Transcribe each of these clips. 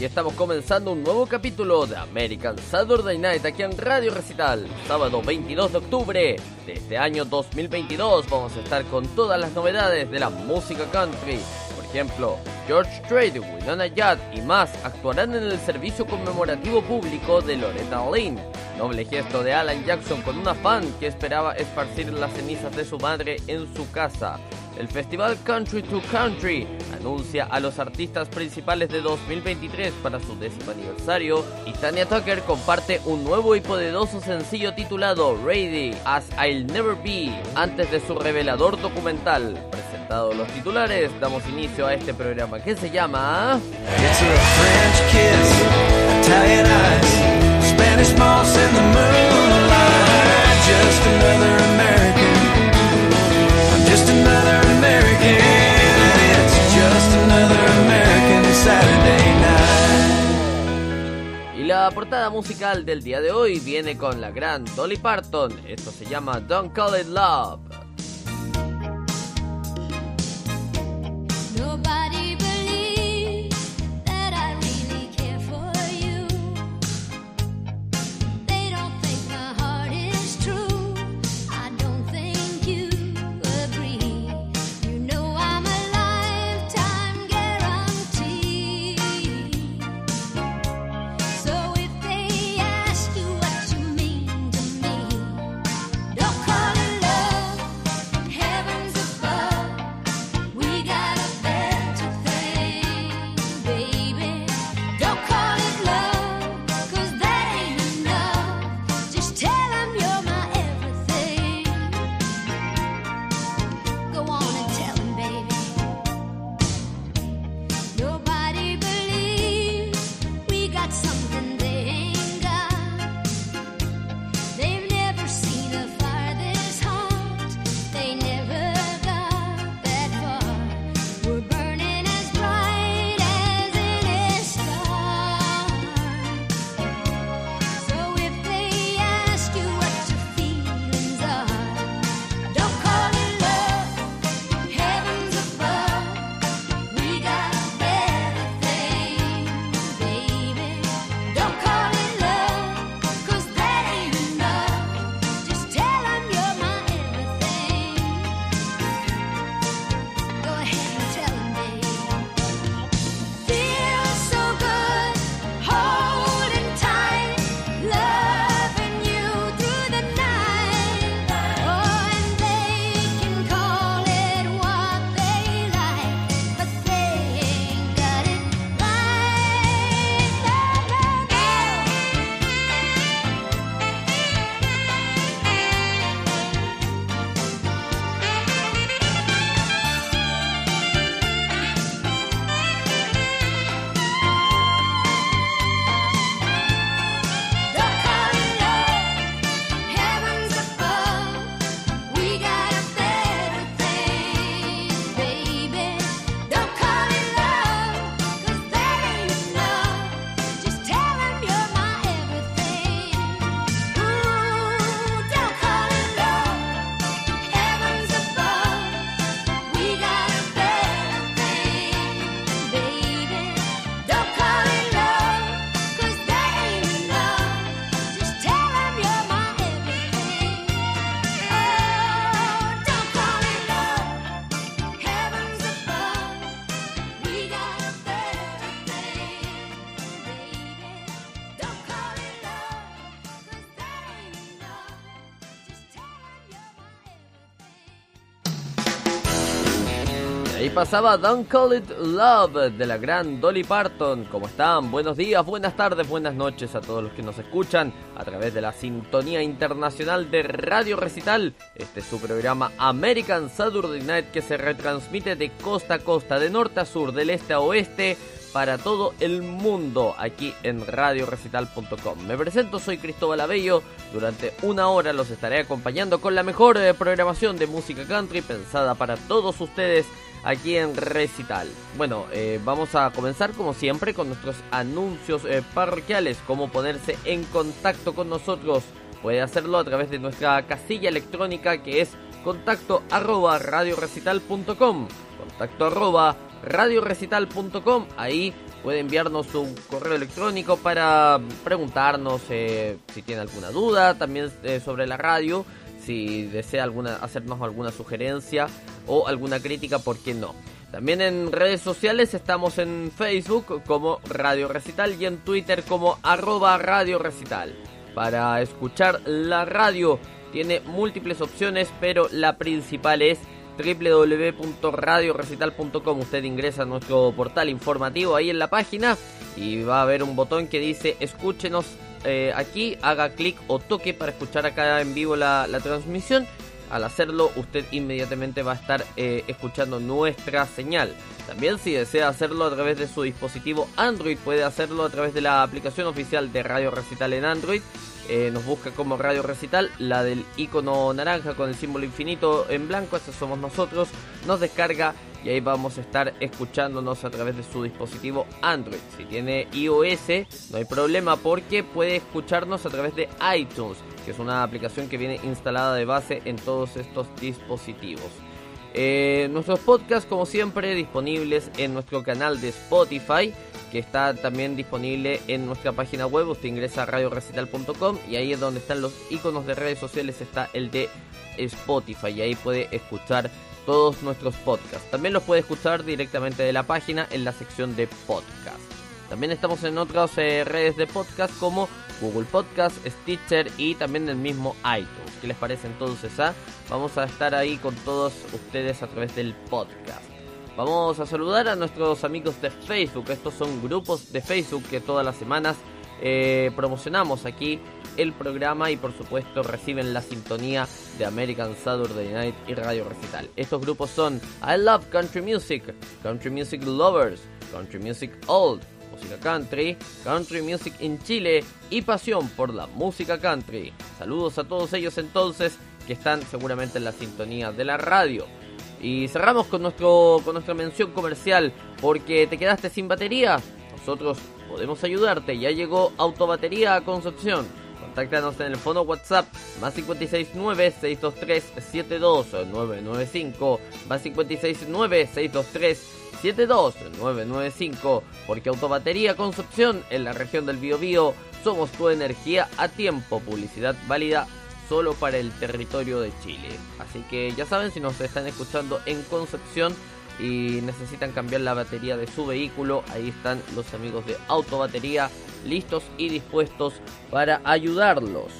aquí estamos comenzando un nuevo capítulo de American Saturday Night aquí en Radio Recital. Sábado 22 de octubre de este año 2022 vamos a estar con todas las novedades de la música country. Por ejemplo, George Strait, Winona Judd y más actuarán en el servicio conmemorativo público de Loretta Lynn. Noble gesto de Alan Jackson con una fan que esperaba esparcir las cenizas de su madre en su casa. El festival Country to Country anuncia a los artistas principales de 2023 para su décimo aniversario y Tanya Tucker comparte un nuevo y poderoso sencillo titulado Ready as I'll Never Be antes de su revelador documental. Presentados los titulares, damos inicio a este programa que se llama... Just another American. Y la portada musical del día de hoy viene con la gran Dolly Parton. Esto se llama Don't Call It Love. Pasaba Don't Call It Love de la gran Dolly Parton. ¿Cómo están? Buenos días, buenas tardes, buenas noches a todos los que nos escuchan a través de la sintonía internacional de Radio Recital. Este es su programa American Saturday Night que se retransmite de costa a costa, de norte a sur, del este a oeste para todo el mundo aquí en radiorecital.com. Me presento, soy Cristóbal Abello. Durante una hora los estaré acompañando con la mejor eh, programación de música country pensada para todos ustedes aquí en Recital. Bueno, eh, vamos a comenzar como siempre con nuestros anuncios eh, parroquiales, cómo ponerse en contacto con nosotros. Puede hacerlo a través de nuestra casilla electrónica que es contacto arroba radiorecital.com contacto arroba radiorecital.com. Ahí puede enviarnos un correo electrónico para preguntarnos eh, si tiene alguna duda también sobre la radio, si desea alguna, hacernos alguna sugerencia o alguna crítica, ¿por qué no? También en redes sociales estamos en Facebook como Radio Recital y en Twitter como arroba Radio Recital. Para escuchar la radio tiene múltiples opciones, pero la principal es www.radiorecital.com. Usted ingresa a nuestro portal informativo ahí en la página y va a haber un botón que dice escúchenos eh, aquí, haga clic o toque para escuchar acá en vivo la, transmisión. Al hacerlo, usted inmediatamente va a estar eh, escuchando nuestra señal. También si desea hacerlo a través de su dispositivo Android, puede hacerlo a través de la aplicación oficial de Radio Recital en Android eh, nos busca como Radio Recital, la del icono naranja con el símbolo infinito en blanco, ese somos nosotros, nos descarga y ahí vamos a estar escuchándonos a través de su dispositivo Android. Si tiene iOS, no hay problema porque puede escucharnos a través de iTunes, que es una aplicación que viene instalada de base en todos estos dispositivos. Eh, nuestros podcasts, como siempre, disponibles en nuestro canal de Spotify que está también disponible en nuestra página web. Usted ingresa a radiorecital.com y ahí es donde están los iconos de redes sociales, está el de Spotify y ahí puede escuchar todos nuestros podcasts. También los puede escuchar directamente de la página en la sección de podcast. También estamos en otras eh, redes de podcast como Google Podcast, Stitcher y también el mismo iTunes. ¿Qué les parece entonces? Ah? Vamos a estar ahí con todos ustedes a través del podcast. Vamos a saludar a nuestros amigos de Facebook. Estos son grupos de Facebook que todas las semanas eh, promocionamos aquí el programa y por supuesto reciben la sintonía de American Saturday Night y Radio Recital. Estos grupos son I Love Country Music, Country Music Lovers, Country Music Old, Música Country, Country Music in Chile y Pasión por la Música Country. Saludos a todos ellos entonces que están seguramente en la sintonía de la radio. Y cerramos con, nuestro, con nuestra mención comercial, porque te quedaste sin batería. Nosotros podemos ayudarte. Ya llegó Autobatería a Concepción. Contáctanos en el fono WhatsApp más 569-623-72995 más 569-623-72995 porque Autobatería Concepción en la región del Biobío somos tu energía a tiempo. Publicidad válida solo para el territorio de Chile. Así que ya saben, si nos están escuchando en Concepción y necesitan cambiar la batería de su vehículo, ahí están los amigos de Autobatería listos y dispuestos para ayudarlos.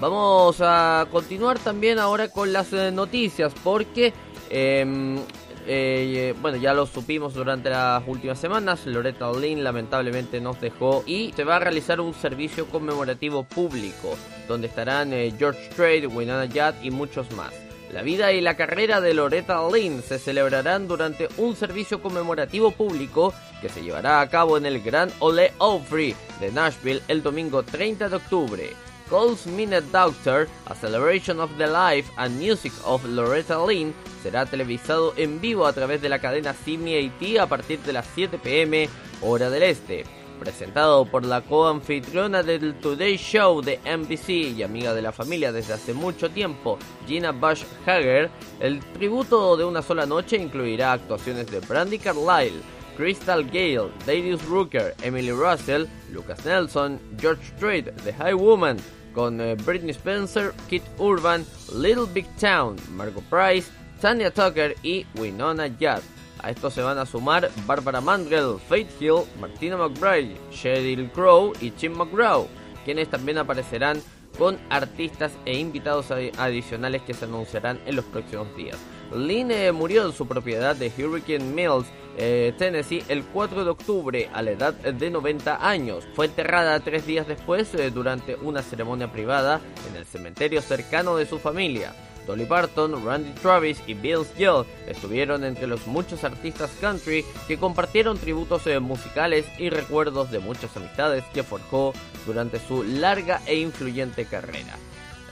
Vamos a continuar también ahora con las eh, noticias porque em, eh, bueno, ya lo supimos durante las últimas semanas. Loretta Lynn lamentablemente nos dejó y se va a realizar un servicio conmemorativo público donde estarán eh, George Strait, Winona Judd y muchos más. La vida y la carrera de Loretta Lynn se celebrarán durante un servicio conmemorativo público que se llevará a cabo en el Grand Ole Opry de Nashville el domingo 30 de octubre. Cole's Minute Doctor, A Celebration of the Life and Music of Loretta Lynn, será televisado en vivo a través de la cadena CMAT a partir de las 7 pm hora del este. Presentado por la coanfitriona del Today Show de NBC y amiga de la familia desde hace mucho tiempo, Gina Bush Hager, el tributo de una sola noche incluirá actuaciones de Brandy Carlile, Crystal Gale, Darius Rooker, Emily Russell, Lucas Nelson, George Strait, The High Woman, con eh, Britney Spencer, Kit Urban, Little Big Town, Margot Price, Tanya Tucker y Winona Judd. A esto se van a sumar Barbara Mandrell, Faith Hill, Martina McBride, Sheryl Crow y Jim McGraw, quienes también aparecerán con artistas e invitados adicionales que se anunciarán en los próximos días. Lynn eh, murió en su propiedad de Hurricane Mills, eh, Tennessee, el 4 de octubre a la edad de 90 años. Fue enterrada tres días después eh, durante una ceremonia privada en el cementerio cercano de su familia. Dolly Parton, Randy Travis y Bill Gill estuvieron entre los muchos artistas country que compartieron tributos musicales y recuerdos de muchas amistades que forjó durante su larga e influyente carrera.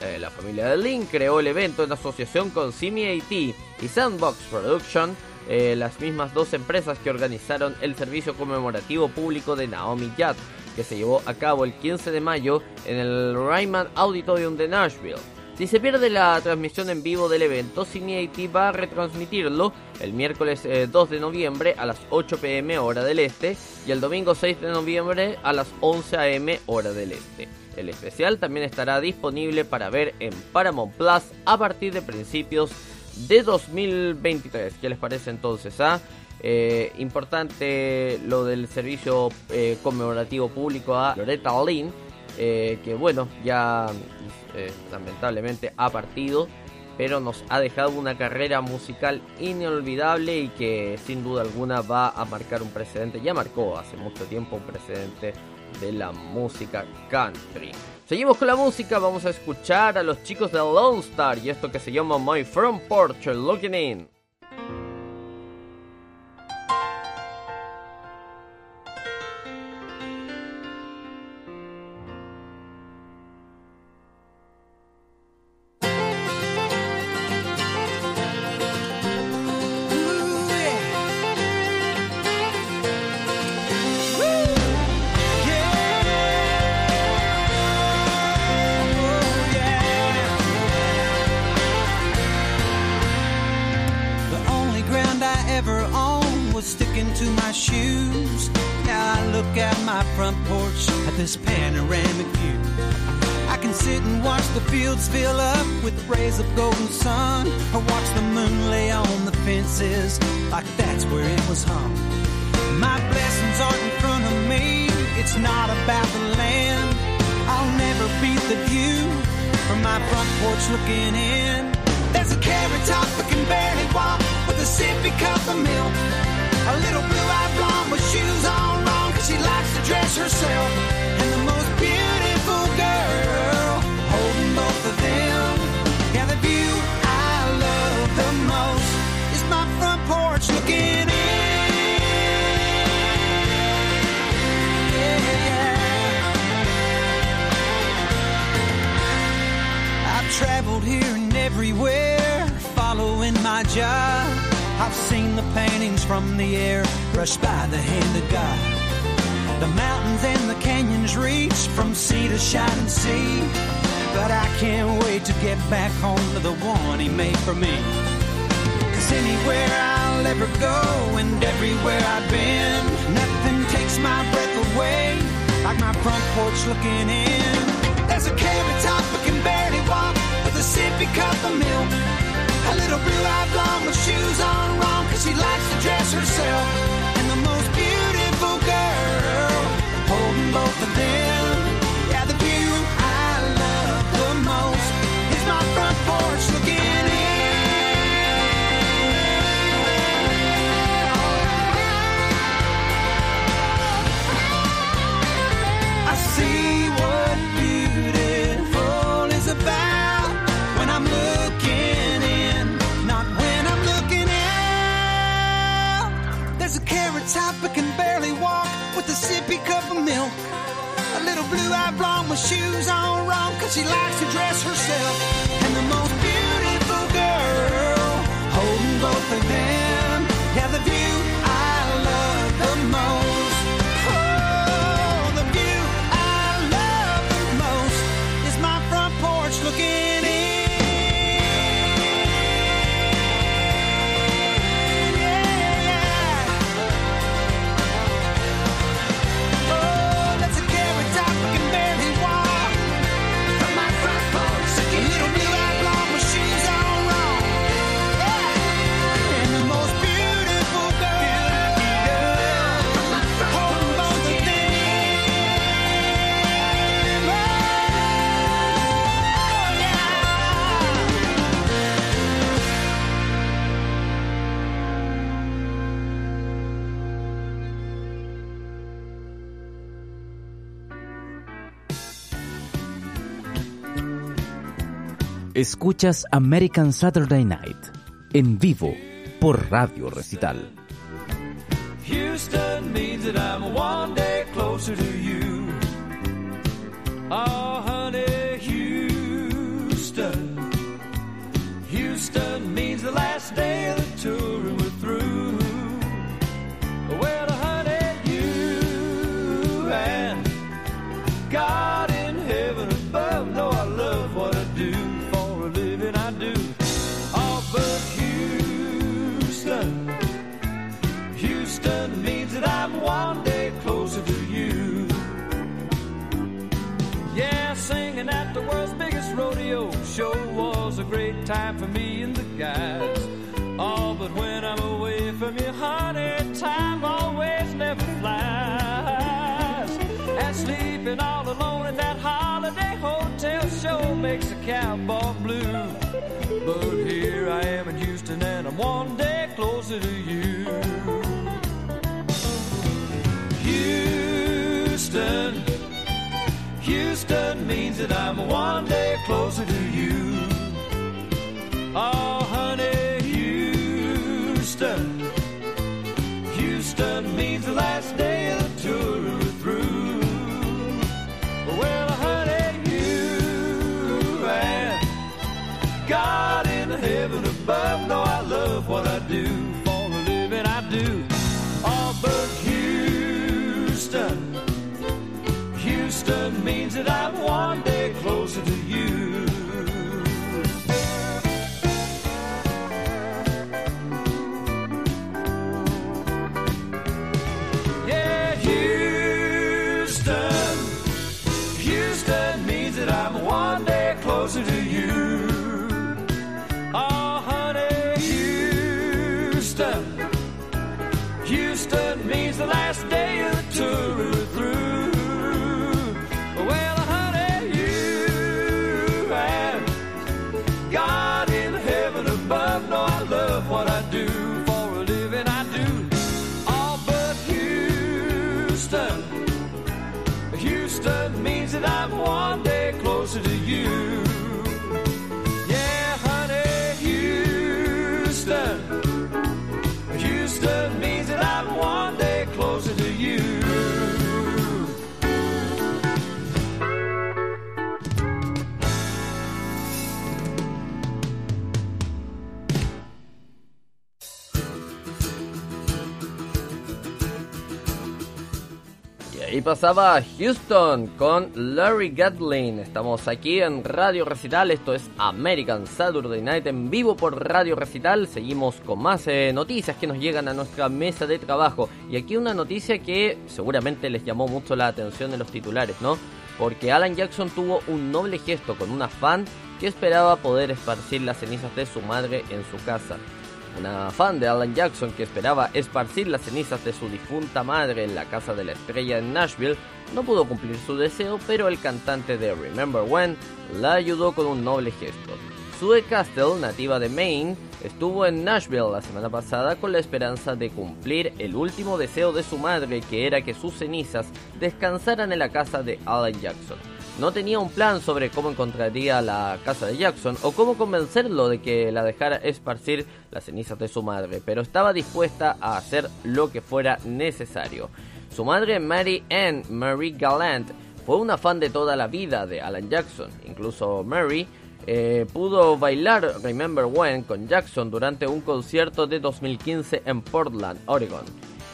Eh, la familia de Lynn creó el evento en asociación con CMAT y Sandbox Production, eh, las mismas dos empresas que organizaron el servicio conmemorativo público de Naomi Judd, que se llevó a cabo el 15 de mayo en el Ryman Auditorium de Nashville. Si se pierde la transmisión en vivo del evento, Cineity va a retransmitirlo el miércoles 2 eh, de noviembre a las 8 pm hora del este y el domingo 6 de noviembre a las 11 am hora del este. El especial también estará disponible para ver en Paramount Plus a partir de principios de 2023. ¿Qué les parece entonces? Ah? Eh, importante lo del servicio eh, conmemorativo público a Loretta Lynn, que bueno, ya eh, lamentablemente ha partido, pero nos ha dejado una carrera musical inolvidable y que sin duda alguna va a marcar un precedente, ya marcó hace mucho tiempo un precedente de la música country. Seguimos con la música, vamos a escuchar a los chicos de Lone Star y esto que se llama My Front Porch Looking In. the view from my front porch looking in. There's a carrot top that can barely walk with a sippy cup of milk. A little blue-eyed blonde with shoes on wrong cause she likes to dress herself. I've seen the paintings from the air brushed by the hand of God. The mountains and the canyons reach from sea to shining sea. But I can't wait to get back home to the one he made for me. Cause anywhere I'll ever go and everywhere I've been, nothing takes my breath away. Like my front porch looking in. There's a carrot top I can barely walk with a sippy cup of milk. A little blue-eyed blonde with shoes on wrong Cause she likes to dress herself. And the most beautiful girl Holding both of them. top but can barely walk with a sippy cup of milk. A little blue-eyed blonde with shoes on wrong cause she likes to dress herself. And the most beautiful girl holding both of them. Yeah, the view I love the most. Escuchas American Saturday Night en vivo por Radio Recital. Houston means that I'm one day closer to you. Oh, honey, Houston. Houston means the last day of the time for me and the guys. Oh, but when I'm away from you, honey, time always never flies. And sleeping all alone in that holiday hotel show makes a cowboy blue. But here I am in Houston, and I'm one day closer to you. Houston, Houston means that I'm one day closer to you. Oh, honey, Houston, Houston means the last day of the tour is through. Well, honey, you and God in the heaven above know I love what I do. For a living, I do. Oh, but Houston, Houston means that I'm one day closer Pasaba Houston con Larry Gatlin. Estamos aquí en Radio Recital. Esto es American Saturday Night en vivo por Radio Recital. Seguimos con más eh, noticias que nos llegan a nuestra mesa de trabajo. Y aquí una noticia que seguramente les llamó mucho la atención de los titulares, ¿no? Porque Alan Jackson tuvo un noble gesto con una fan que esperaba poder esparcir las cenizas de su madre en su casa. Una fan de Alan Jackson que esperaba esparcir las cenizas de su difunta madre en la casa de la estrella en Nashville no pudo cumplir su deseo, pero el cantante de Remember When la ayudó con un noble gesto. Sue Castle, nativa de Maine, estuvo en Nashville la semana pasada con la esperanza de cumplir el último deseo de su madre, que era que sus cenizas descansaran en la casa de Alan Jackson. No tenía un plan sobre cómo encontraría la casa de Jackson o cómo convencerlo de que la dejara esparcir las cenizas de su madre, pero estaba dispuesta a hacer lo que fuera necesario. Su madre Mary Ann Marie Gallant fue una fan de toda la vida de Alan Jackson. Incluso Mary eh, pudo bailar Remember When con Jackson durante un concierto de 2015 en Portland, Oregon.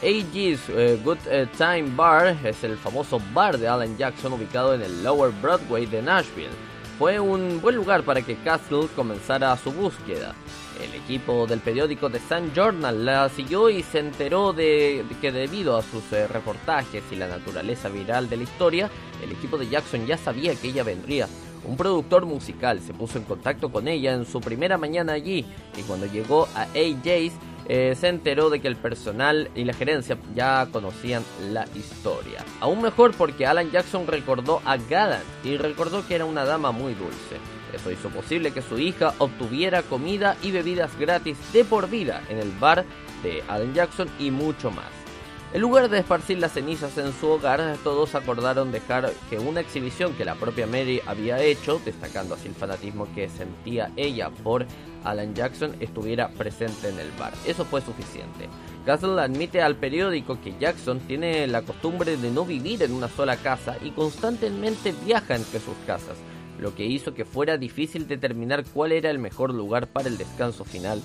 AG's eh, Good eh, Time Bar es el famoso bar de Alan Jackson ubicado en el Lower Broadway de Nashville. Fue un buen lugar para que Castle comenzara su búsqueda. El equipo del periódico The Sun Journal la siguió y se enteró de, que debido a sus eh, reportajes y la naturaleza viral de la historia, el equipo de Jackson ya sabía que ella vendría. Un productor musical se puso en contacto con ella en su primera mañana allí y cuando llegó a AJ's eh, se enteró de que el personal y la gerencia ya conocían la historia. Aún mejor porque Alan Jackson recordó a Gallant y recordó que era una dama muy dulce. Eso hizo posible que su hija obtuviera comida y bebidas gratis de por vida en el bar de Alan Jackson y mucho más. En lugar de esparcir las cenizas en su hogar, todos acordaron dejar que una exhibición que la propia Mary había hecho, destacando así el fanatismo que sentía ella por Alan Jackson, estuviera presente en el bar. Eso fue suficiente. Castle admite al periódico que Jackson tiene la costumbre de no vivir en una sola casa y constantemente viaja entre sus casas, lo que hizo que fuera difícil determinar cuál era el mejor lugar para el descanso final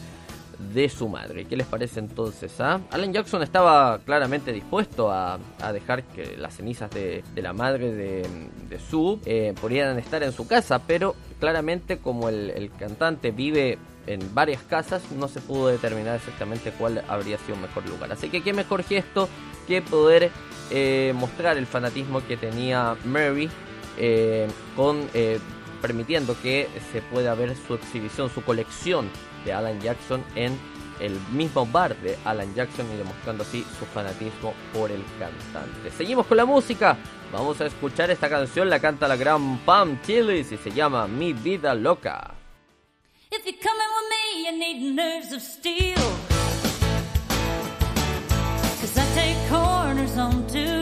de su madre. ¿Qué les parece entonces? ah? Alan Jackson estaba claramente dispuesto a, dejar que las cenizas de, la madre de, de Sue eh, pudieran estar en su casa, pero claramente como el cantante vive en varias casas no se pudo determinar exactamente cuál habría sido un mejor lugar. Así que qué mejor gesto que poder eh, mostrar el fanatismo que tenía Mary eh, con eh, permitiendo que se pueda ver su exhibición, su colección de Alan Jackson en el mismo bar de Alan Jackson y demostrando así su fanatismo por el cantante. Seguimos con la música. Vamos a escuchar esta canción, la canta la gran Pam Chili y se llama Mi vida loca. If you need nerves of steel. Cause I take corners on two.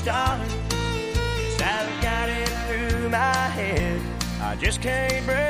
started. Cause I've got it through my head. I just can't breathe.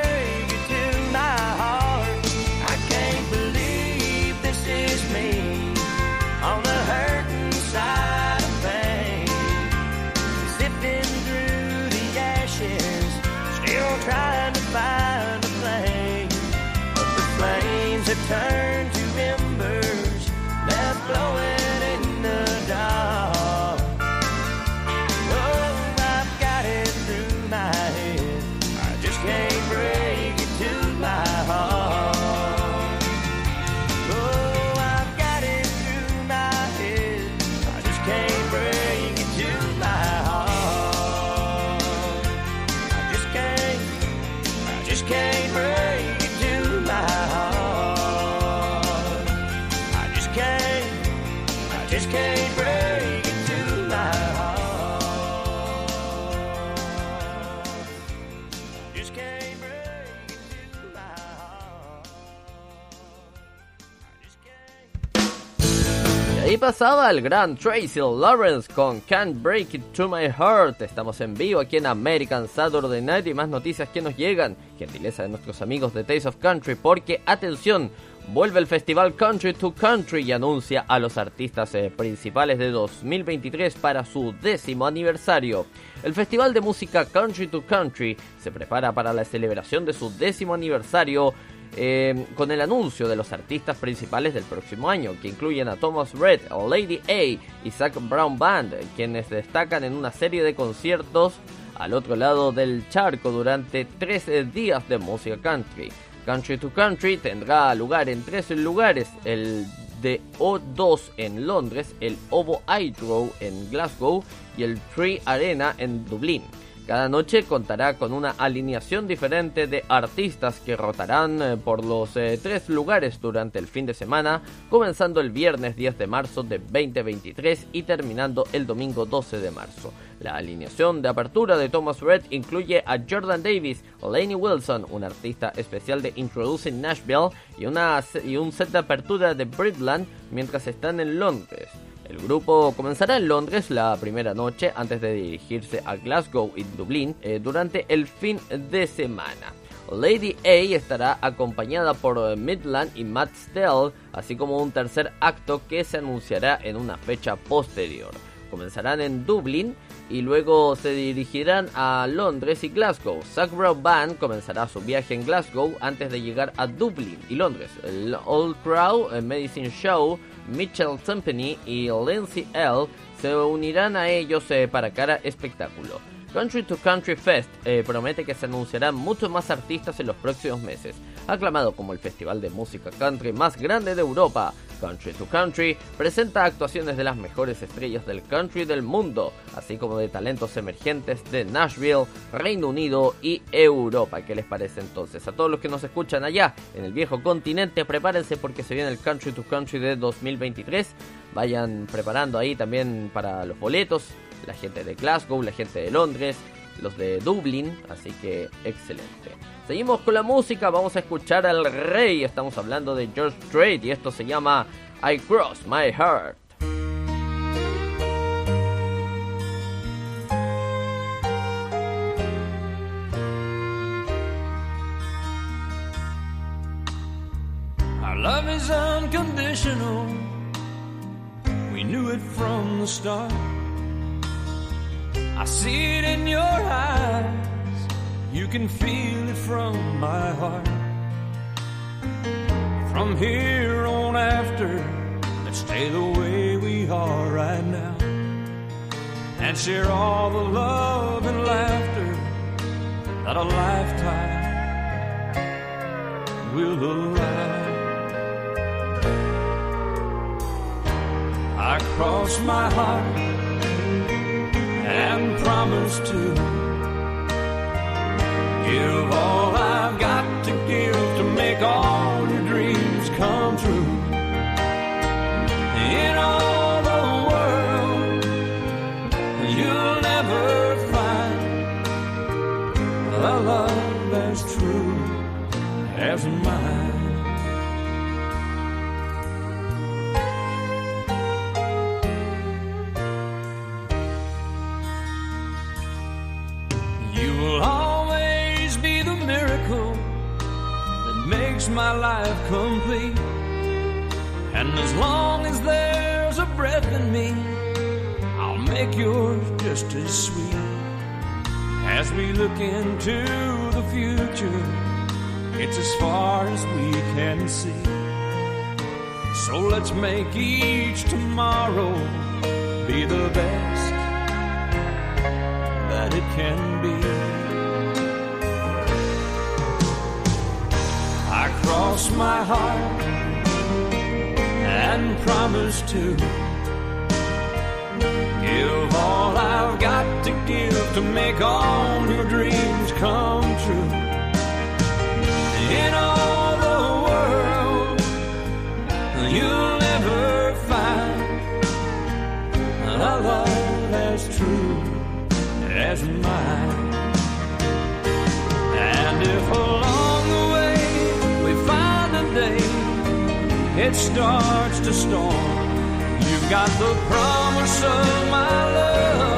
Pasaba el gran Tracy Lawrence con Can't Break It to My Heart. Estamos en vivo aquí en American Saturday Night y más noticias que nos llegan. Gentileza de nuestros amigos de Taste of Country porque, atención, vuelve el festival Country to Country y anuncia a los artistas eh, principales de 2023 para su décimo aniversario. El festival de música Country to Country se prepara para la celebración de su décimo aniversario eh, con el anuncio de los artistas principales del próximo año, que incluyen a Thomas Red, Lady A y Zach Brown Band, quienes destacan en una serie de conciertos al otro lado del charco durante tres eh, días de música country. Country to Country tendrá lugar en tres lugares, el de O2 en Londres, el Ovo Hydro en Glasgow y el Tree Arena en Dublín. Cada noche contará con una alineación diferente de artistas que rotarán eh, por los eh, tres lugares durante el fin de semana, comenzando el viernes 10 de marzo de 2023 y terminando el domingo 12 de marzo. La alineación de apertura de Thomas Red incluye a Jordan Davis, Laney Wilson, un artista especial de Introducing Nashville, y, y un set de apertura de Britland mientras están en Londres. El grupo comenzará en Londres la primera noche antes de dirigirse a Glasgow y Dublín eh, durante el fin de semana. Lady A estará acompañada por eh, Midland y Matt Stell, así como un tercer acto que se anunciará en una fecha posterior. Comenzarán en Dublín y luego se dirigirán a Londres y Glasgow. Zach Brown Band comenzará su viaje en Glasgow antes de llegar a Dublín y Londres. El Old Crow, el Medicine Show, Mitchell Company y Lindsay L se unirán a ellos eh, para cada espectáculo. Country to Country Fest eh, promete que se anunciarán muchos más artistas en los próximos meses. Aclamado como el festival de música country más grande de Europa, Country to Country presenta actuaciones de las mejores estrellas del country del mundo, así como de talentos emergentes de Nashville, Reino Unido y Europa. ¿Qué les parece entonces? A todos los que nos escuchan allá en el viejo continente, prepárense porque se viene el Country to Country de 2023. Vayan preparando ahí también para los boletos, la gente de Glasgow, la gente de Londres, los de Dublín, así que excelente. Seguimos con la música, vamos a escuchar al rey, estamos hablando de George Strait y esto se llama I Cross My Heart. Our love is unconditional. We knew it from the start. I see it in your eyes. You can feel it from my heart. From here on after, let's stay the way we are right now. And share all the love and laughter that a lifetime will allow. I cross my heart and promise to give all I've got to give to make all your dreams come true. In all the world, you'll never find a love as true as mine. Makes my life complete. And as long as there's a breath in me, I'll make yours just as sweet. As we look into the future, it's as far as we can see. So let's make each tomorrow be the best that it can be. Cross my heart and promise to give all I've got to give to make all your dreams come true. In all the world, you'll never find a love as true as mine. It starts to storm, you've got the promise of my love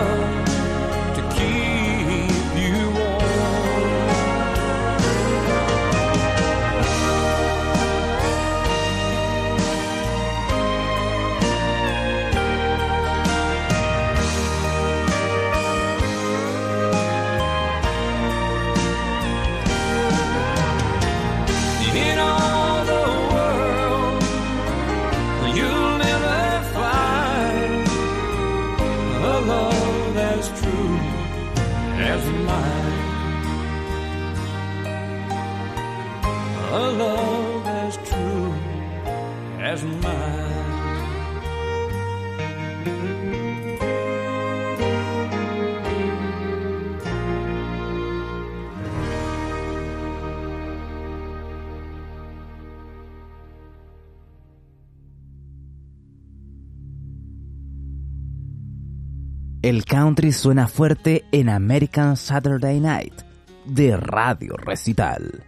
El country suena fuerte en American Saturday Night de Radio Recital.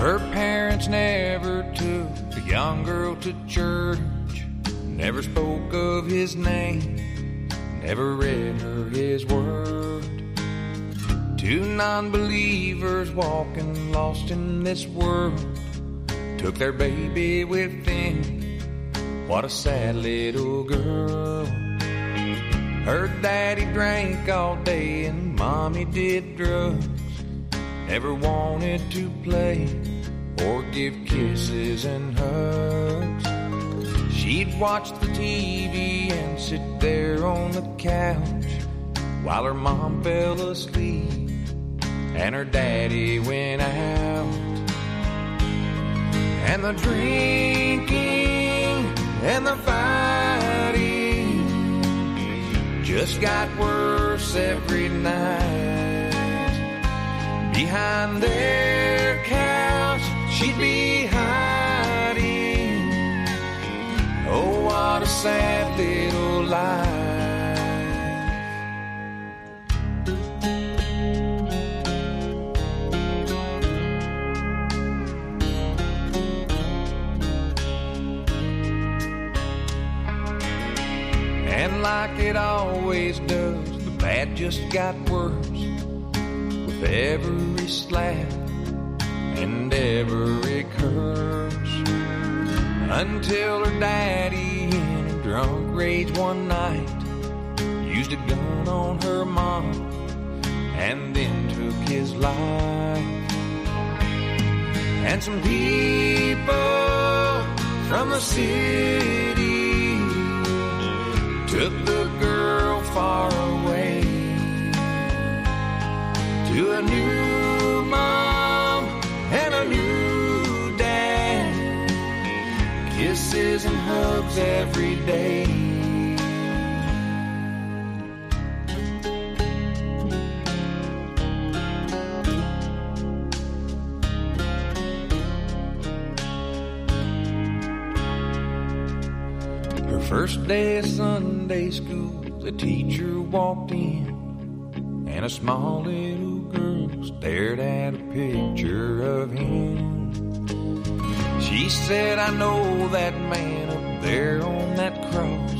Her parents never took the young girl to church, never spoke of his name, never read her his word. Two non believers walking lost in this world took their baby with them. What a sad little girl. Her daddy drank all day and mommy did drugs. Never wanted to play or give kisses and hugs. She'd watch the TV and sit there on the couch while her mom fell asleep and her daddy went out. And the drinking and the fighting just got worse every night. Behind their couch, she'd be hiding. Oh, what a sad little life. It always does, the bad just got worse with every slap and every curse. Until her daddy, in a drunk rage one night, used a gun on her mom and then took his life. And some people from the city took the far away to a new mom and a new dad. Kisses and hugs every day. Her first day of Sunday school, teacher walked in, and a small little girl stared at a picture of him. She said, I know that man up there on that cross.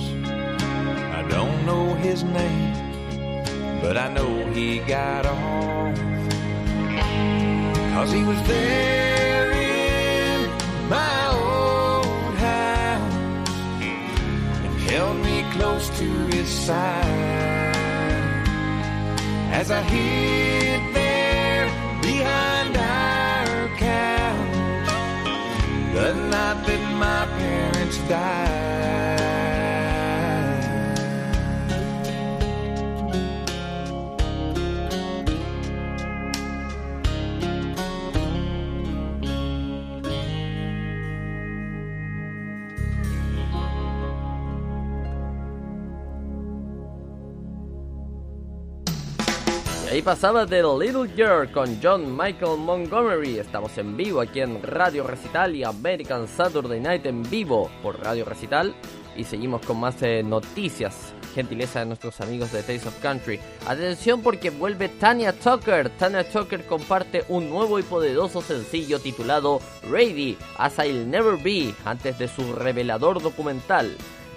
I don't know his name, but I know he got off. Cause he was there in my old house and held close to his side as I hid there behind our couch the night that my parents died. Ahí pasaba The Little Girl con John Michael Montgomery. Estamos en vivo aquí en Radio Recital y American Saturday Night en vivo por Radio Recital. Y seguimos con más eh, noticias, gentileza de nuestros amigos de Taste of Country. Atención porque vuelve Tanya Tucker. Tanya Tucker comparte un nuevo y poderoso sencillo titulado Ready as I'll Never Be antes de su revelador documental.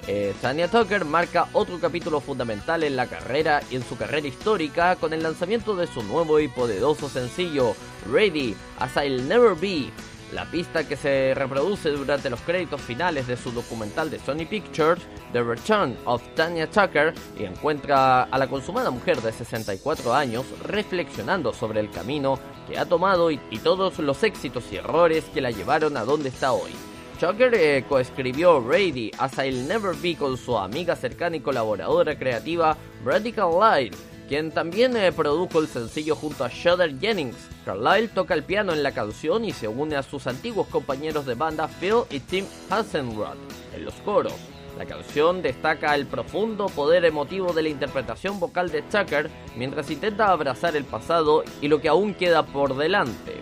Eh, Tanya Tucker marca otro capítulo fundamental en la carrera y en su carrera histórica con el lanzamiento de su nuevo y poderoso sencillo Ready as I'll Never Be. La pista que se reproduce durante los créditos finales de su documental de Sony Pictures, The Return of Tanya Tucker, y encuentra a la consumada mujer de 64 años reflexionando sobre el camino que ha tomado y, y todos los éxitos y errores que la llevaron a donde está hoy. Tucker eh, coescribió Ready as I'll Never Be con su amiga cercana y colaboradora creativa Brady Carlyle, quien también eh, produjo el sencillo junto a Shudder Jennings. Carlyle toca el piano en la canción y se une a sus antiguos compañeros de banda Phil y Tim Hasenrod en los coros. La canción destaca el profundo poder emotivo de la interpretación vocal de Tucker mientras intenta abrazar el pasado y lo que aún queda por delante.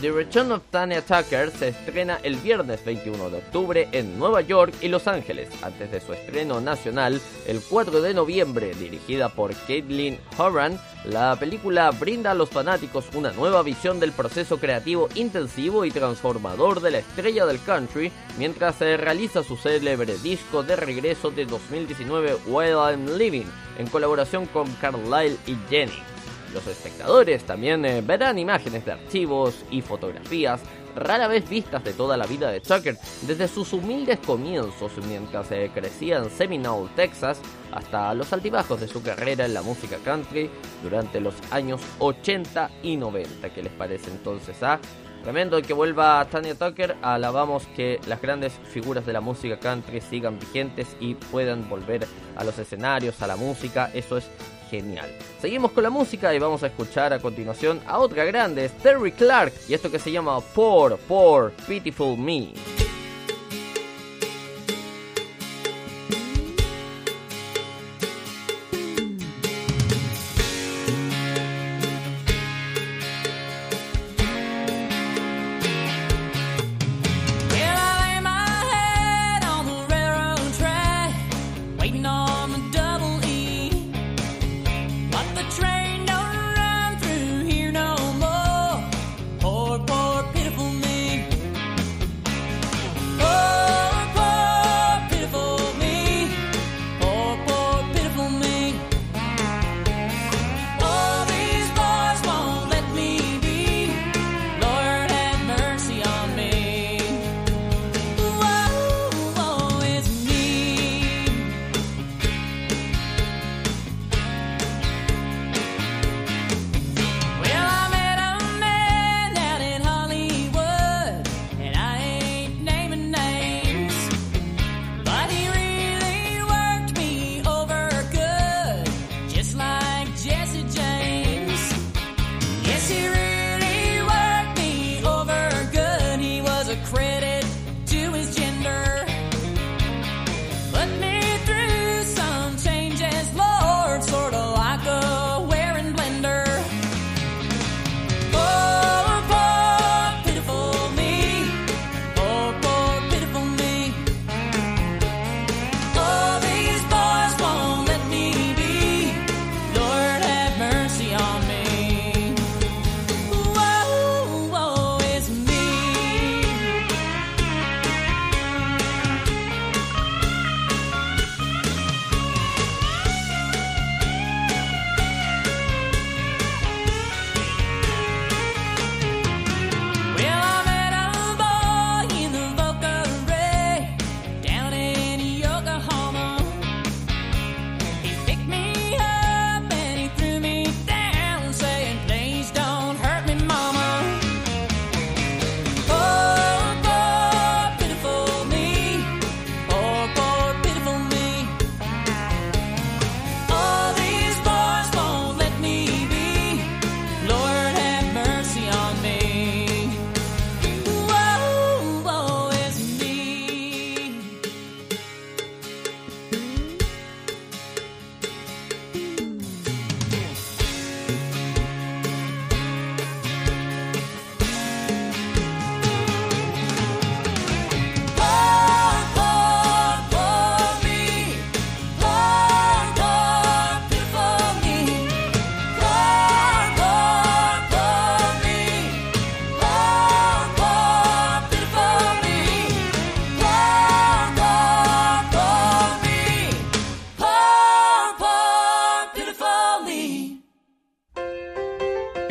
The Return of Tanya Tucker se estrena el viernes 21 de octubre en Nueva York y Los Ángeles, antes de su estreno nacional el 4 de noviembre. Dirigida por Caitlin Horan, la película brinda a los fanáticos una nueva visión del proceso creativo intensivo y transformador de la estrella del country mientras se realiza su célebre disco de regreso de 2019 While I'm Living, en colaboración con Carlyle y Jennings. Los espectadores también eh, verán imágenes de archivos y fotografías rara vez vistas de toda la vida de Tucker, desde sus humildes comienzos mientras eh, crecía en Seminole, Texas, hasta los altibajos de su carrera en la música country durante los años 80 y 90. ¿Qué les parece entonces? Ah? Tremendo que vuelva Tanya Tucker, alabamos que las grandes figuras de la música country sigan vigentes y puedan volver a los escenarios, a la música, eso es genial. Seguimos con la música y vamos a escuchar a continuación a otra grande, Terry Clark, y esto que se llama Poor, Poor, Pitiful Me.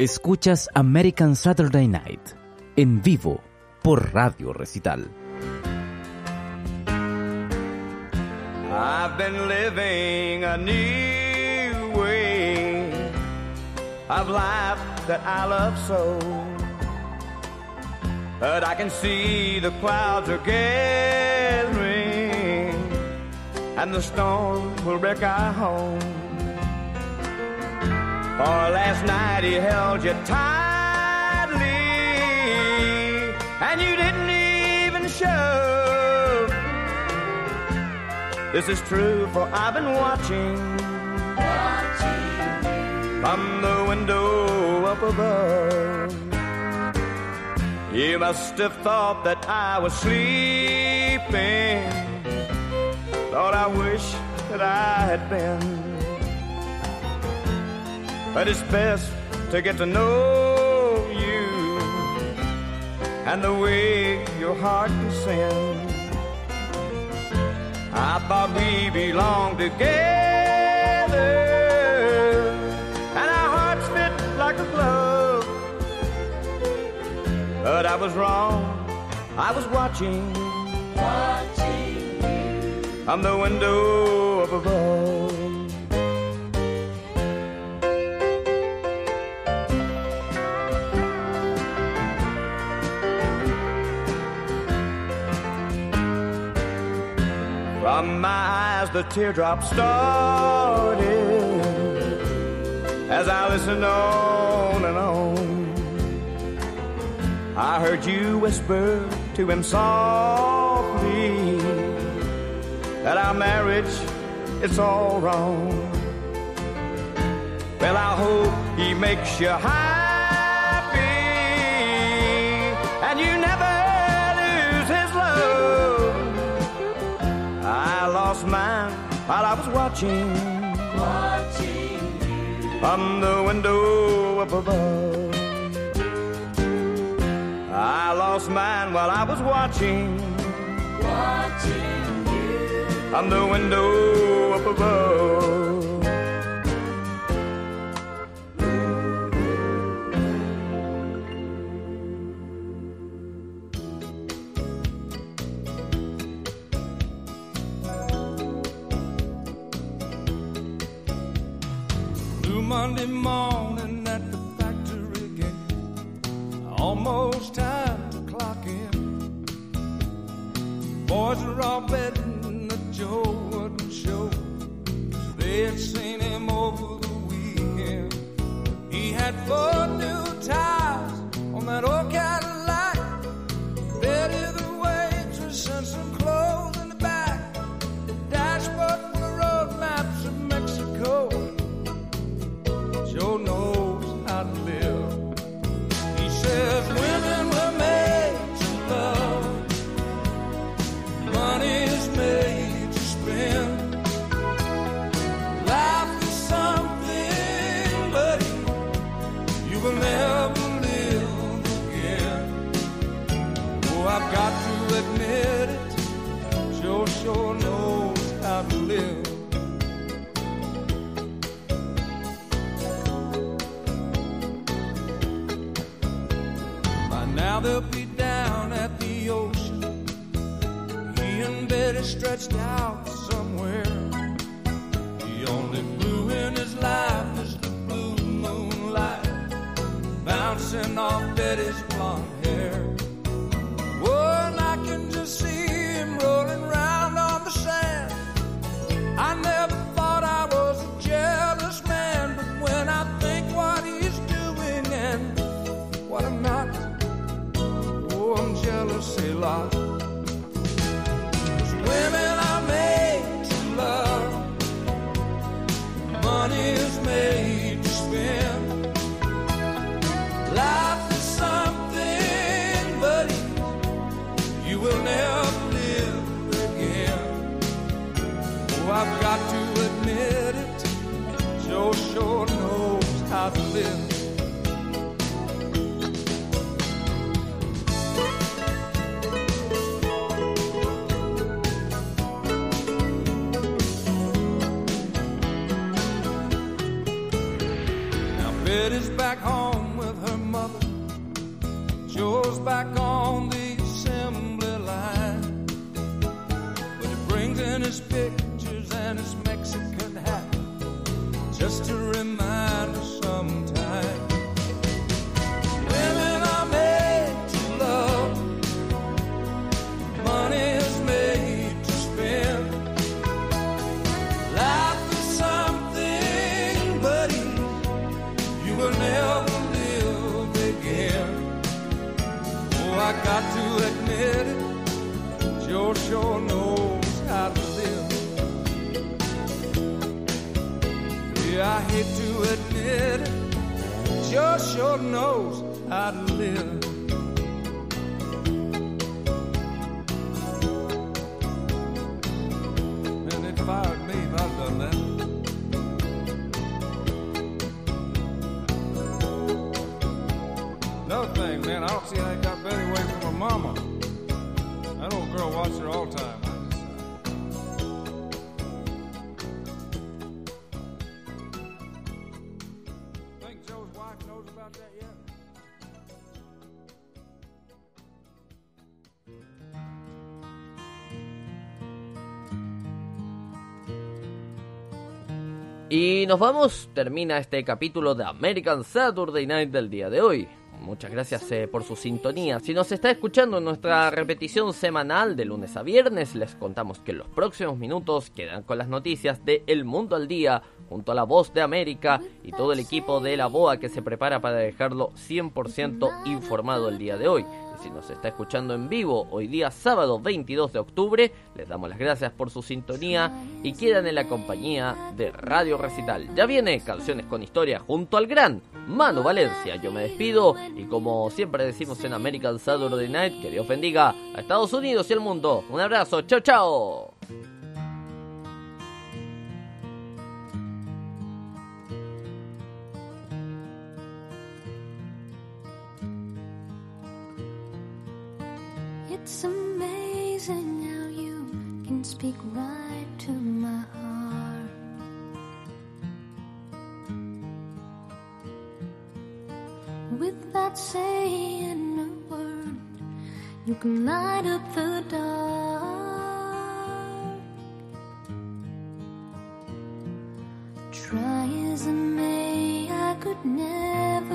Escuchas American Saturday Night en vivo por Radio Recital. I've been living a new way of life that I love so. But I can see the clouds are gathering and the storm will wreck our home. For last night he held you tightly and you didn't even show. This is true, for I've been watching, from the window up above. You must have thought that I was sleeping. Thought I wish that I had been. But it's best to get to know you and the way your heart can sing. I thought we belonged together, and our hearts fit like a glove. But I was wrong. I was watching, watching you from the window up above. From my eyes the teardrops started as I listened on and on. I heard you whisper to him softly that our marriage it's all wrong. Well, I hope he makes you happy while I was watching, watching you from the window up above. I lost mine while I was watching, watching you from the window up above. Morning at the factory gate. Almost time to clock in. Boys are all betting that Joe wouldn't show. They had seen him over the weekend. He had four new in his pictures and his Mexican hat just to remind us Joe sure knows how to live. And they fired me if I'd done that. Another thing, man, I don't see how he got Betty away from her mama. That old girl watched her all Y nos vamos, termina este capítulo de American Saturday Night del día de hoy. Muchas gracias eh, por su sintonía. Si nos está escuchando en nuestra repetición semanal de lunes a viernes, les contamos que en los próximos minutos quedan con las noticias de El Mundo al Día, junto a la Voz de América y todo el equipo de la BOA que se prepara para dejarlo 100% informado el día de hoy. Si nos está escuchando en vivo hoy día sábado 22 de octubre, les damos las gracias por su sintonía y quedan en la compañía de Radio Recital. Ya viene Canciones con Historia junto al gran Manu Valencia. Yo me despido y como siempre decimos en American Saturday Night, que Dios bendiga a Estados Unidos y al mundo. Un abrazo, chao chao. Without saying a word, you can light up the dark. Try as I may, I could never